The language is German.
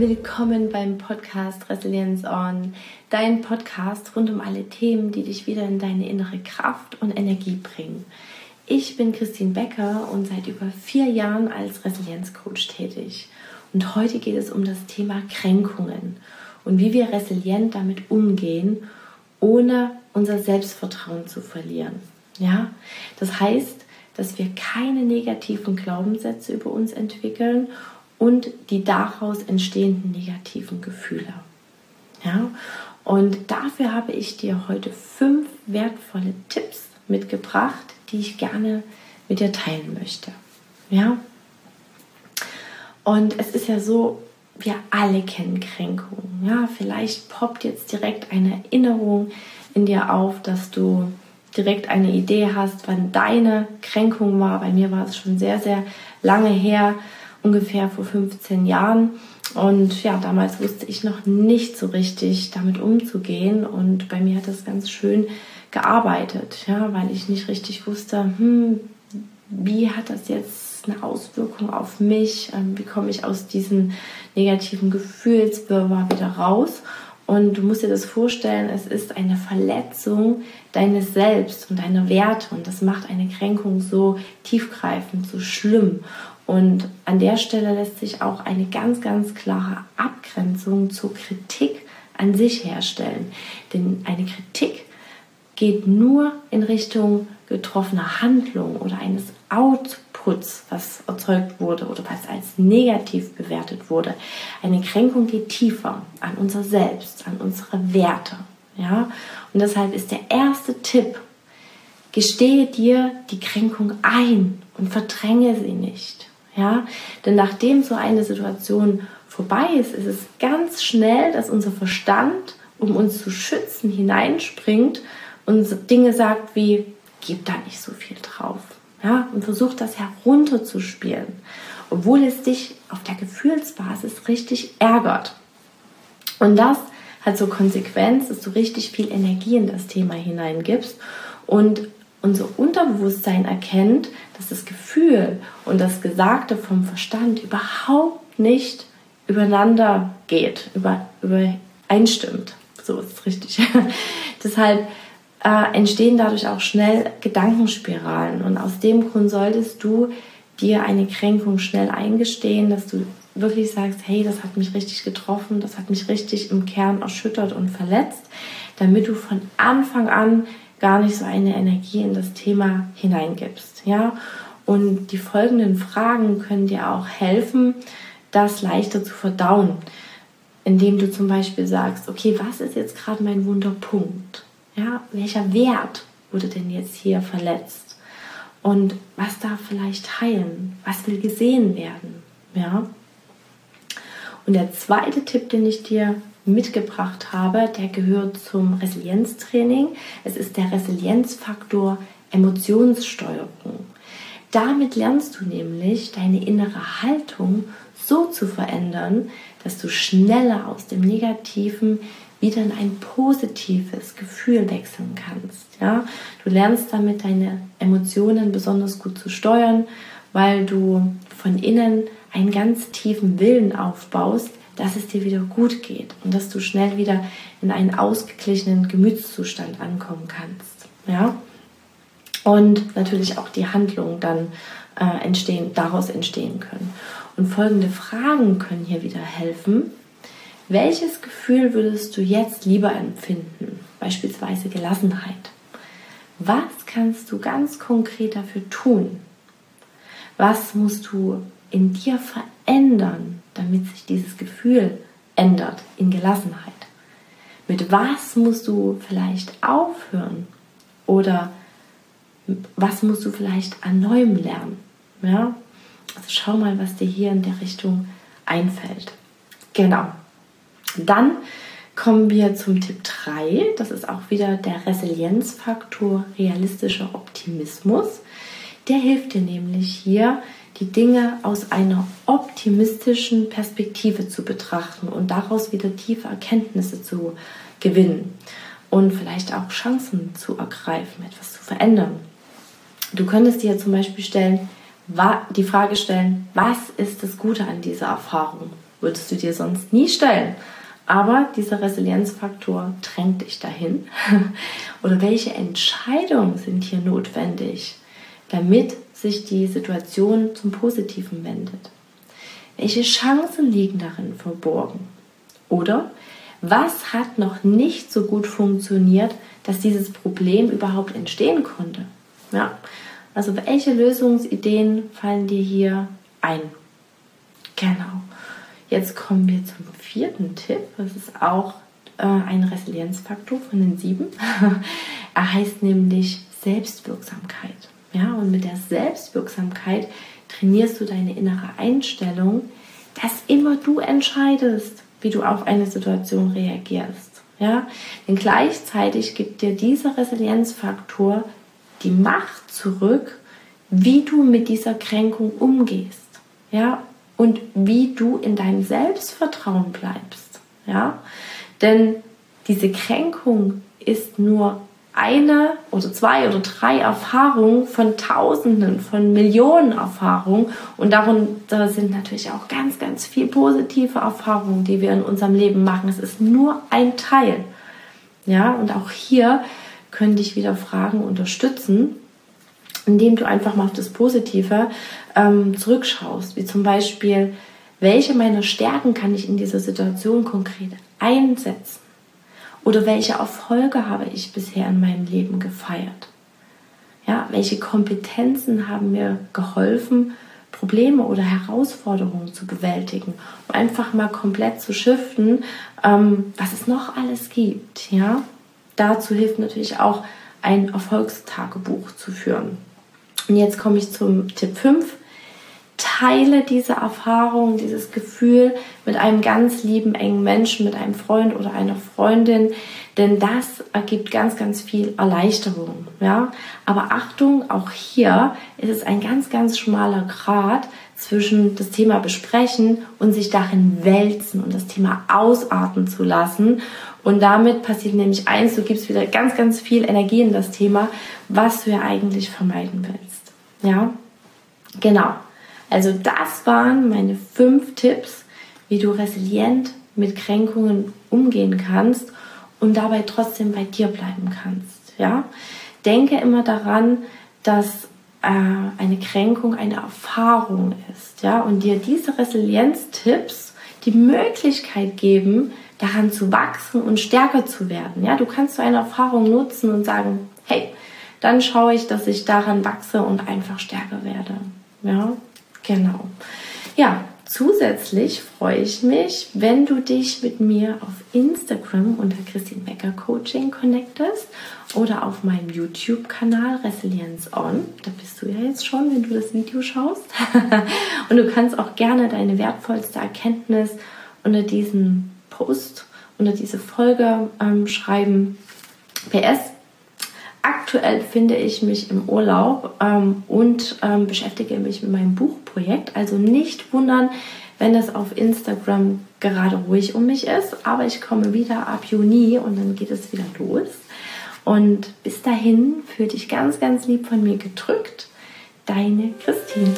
Willkommen beim Podcast Resilience On, dein Podcast rund um alle Themen, die dich wieder in deine innere Kraft und Energie bringen. Ich bin Christine Becker und seit über vier Jahren als Resilienzcoach tätig. Und heute geht es um das Thema Kränkungen und wie wir resilient damit umgehen, ohne unser Selbstvertrauen zu verlieren. Ja, das heißt, dass wir keine negativen Glaubenssätze über uns entwickeln und die daraus entstehenden negativen Gefühle. Ja? Und dafür habe ich dir heute fünf wertvolle Tipps mitgebracht, die ich gerne mit dir teilen möchte. Ja? Und es ist ja so, wir alle kennen Kränkungen. Ja, vielleicht poppt jetzt direkt eine Erinnerung in dir auf, dass du direkt eine Idee hast, wann deine Kränkung war. Bei mir war es schon sehr, sehr lange her ungefähr vor 15 Jahren. Und ja, damals wusste ich noch nicht so richtig damit umzugehen. Und bei mir hat das ganz schön gearbeitet, ja, weil ich nicht richtig wusste, hm, wie hat das jetzt eine Auswirkung auf mich? Ähm, wie komme ich aus diesem negativen Gefühlswirrwarr wieder raus? Und du musst dir das vorstellen, es ist eine Verletzung deines Selbst und deiner Werte. Und das macht eine Kränkung so tiefgreifend, so schlimm. Und an der Stelle lässt sich auch eine ganz, ganz klare Abgrenzung zur Kritik an sich herstellen. Denn eine Kritik geht nur in Richtung getroffener Handlung oder eines Outputs, was erzeugt wurde oder was als negativ bewertet wurde. Eine Kränkung geht tiefer an unser Selbst, an unsere Werte. Ja? Und deshalb ist der erste Tipp, gestehe dir die Kränkung ein und verdränge sie nicht. Ja? Denn nachdem so eine Situation vorbei ist, ist es ganz schnell, dass unser Verstand, um uns zu schützen, hineinspringt und Dinge sagt wie, gib da nicht so viel drauf. Ja? Und versucht das herunterzuspielen, obwohl es dich auf der Gefühlsbasis richtig ärgert. Und das hat so Konsequenz, dass du richtig viel Energie in das Thema hineingibst und unser Unterbewusstsein erkennt, dass das Gefühl und das Gesagte vom Verstand überhaupt nicht übereinander geht, über, übereinstimmt. So ist es richtig. Deshalb äh, entstehen dadurch auch schnell Gedankenspiralen. Und aus dem Grund solltest du dir eine Kränkung schnell eingestehen, dass du wirklich sagst, hey, das hat mich richtig getroffen, das hat mich richtig im Kern erschüttert und verletzt, damit du von Anfang an gar nicht so eine Energie in das Thema hineingibst. Ja? Und die folgenden Fragen können dir auch helfen, das leichter zu verdauen, indem du zum Beispiel sagst, okay, was ist jetzt gerade mein Wunderpunkt? Ja, welcher Wert wurde denn jetzt hier verletzt? Und was darf vielleicht heilen? Was will gesehen werden? Ja. Und der zweite Tipp, den ich dir mitgebracht habe, der gehört zum Resilienztraining. Es ist der Resilienzfaktor Emotionssteuerung. Damit lernst du nämlich deine innere Haltung so zu verändern, dass du schneller aus dem Negativen wieder in ein positives Gefühl wechseln kannst. Ja? Du lernst damit deine Emotionen besonders gut zu steuern, weil du von innen einen ganz tiefen Willen aufbaust, dass es dir wieder gut geht und dass du schnell wieder in einen ausgeglichenen Gemütszustand ankommen kannst. Ja? Und natürlich auch die Handlungen dann äh, entstehen, daraus entstehen können. Und folgende Fragen können hier wieder helfen. Welches Gefühl würdest du jetzt lieber empfinden? Beispielsweise Gelassenheit. Was kannst du ganz konkret dafür tun? Was musst du in dir verändern, damit sich dieses Gefühl ändert in Gelassenheit? Mit was musst du vielleicht aufhören? Oder was musst du vielleicht an Neuem lernen? Ja? Also schau mal, was dir hier in der Richtung einfällt. Genau. Dann kommen wir zum Tipp 3. Das ist auch wieder der Resilienzfaktor realistischer Optimismus. Der hilft dir nämlich hier, die Dinge aus einer optimistischen Perspektive zu betrachten und daraus wieder tiefe Erkenntnisse zu gewinnen und vielleicht auch Chancen zu ergreifen, etwas zu verändern. Du könntest dir zum Beispiel stellen, die Frage stellen, was ist das Gute an dieser Erfahrung? würdest du dir sonst nie stellen. Aber dieser Resilienzfaktor drängt dich dahin. Oder welche Entscheidungen sind hier notwendig, damit sich die Situation zum Positiven wendet? Welche Chancen liegen darin verborgen? Oder was hat noch nicht so gut funktioniert, dass dieses Problem überhaupt entstehen konnte? Ja, also welche Lösungsideen fallen dir hier ein? Genau. Jetzt kommen wir zum vierten Tipp. Das ist auch äh, ein Resilienzfaktor von den sieben. er heißt nämlich Selbstwirksamkeit. Ja, und mit der Selbstwirksamkeit trainierst du deine innere Einstellung, dass immer du entscheidest, wie du auf eine Situation reagierst. Ja, denn gleichzeitig gibt dir dieser Resilienzfaktor die Macht zurück, wie du mit dieser Kränkung umgehst. Ja, und wie du in deinem Selbstvertrauen bleibst. Ja? Denn diese Kränkung ist nur eine oder zwei oder drei Erfahrungen von Tausenden, von Millionen Erfahrungen. Und darunter sind natürlich auch ganz, ganz viele positive Erfahrungen, die wir in unserem Leben machen. Es ist nur ein Teil. Ja, und auch hier können dich wieder Fragen unterstützen, indem du einfach mal auf das Positive ähm, zurückschaust, wie zum Beispiel, welche meiner Stärken kann ich in dieser Situation konkret einsetzen? Oder welche Erfolge habe ich bisher in meinem Leben gefeiert? Ja, welche Kompetenzen haben mir geholfen, Probleme oder Herausforderungen zu bewältigen, um einfach mal komplett zu shiften, ähm, was es noch alles gibt. Ja, dazu hilft natürlich auch ein Erfolgstagebuch zu führen. Und jetzt komme ich zum Tipp 5. Teile diese Erfahrung, dieses Gefühl mit einem ganz lieben, engen Menschen, mit einem Freund oder einer Freundin, denn das ergibt ganz, ganz viel Erleichterung. Ja? Aber Achtung, auch hier ist es ein ganz, ganz schmaler Grad zwischen das Thema besprechen und sich darin wälzen und das Thema ausarten zu lassen. Und damit passiert nämlich eins, du gibst wieder ganz, ganz viel Energie in das Thema, was du ja eigentlich vermeiden willst. Ja, genau. Also das waren meine fünf Tipps, wie du resilient mit Kränkungen umgehen kannst und dabei trotzdem bei dir bleiben kannst. Ja, denke immer daran, dass äh, eine Kränkung eine Erfahrung ist. Ja, und dir diese Resilienztipps die Möglichkeit geben, daran zu wachsen und stärker zu werden. Ja, du kannst so eine Erfahrung nutzen und sagen, hey, dann schaue ich, dass ich daran wachse und einfach stärker werde. Ja, genau. Ja, zusätzlich freue ich mich, wenn du dich mit mir auf Instagram unter Christine Becker Coaching connectest oder auf meinem YouTube-Kanal Resilience On. Da bist du ja jetzt schon, wenn du das Video schaust. und du kannst auch gerne deine wertvollste Erkenntnis unter diesen Post, unter diese Folge ähm, schreiben. PS, Aktuell finde ich mich im Urlaub ähm, und ähm, beschäftige mich mit meinem Buchprojekt. Also nicht wundern, wenn es auf Instagram gerade ruhig um mich ist. Aber ich komme wieder ab Juni und dann geht es wieder los. Und bis dahin fühle dich ganz, ganz lieb von mir gedrückt. Deine Christine.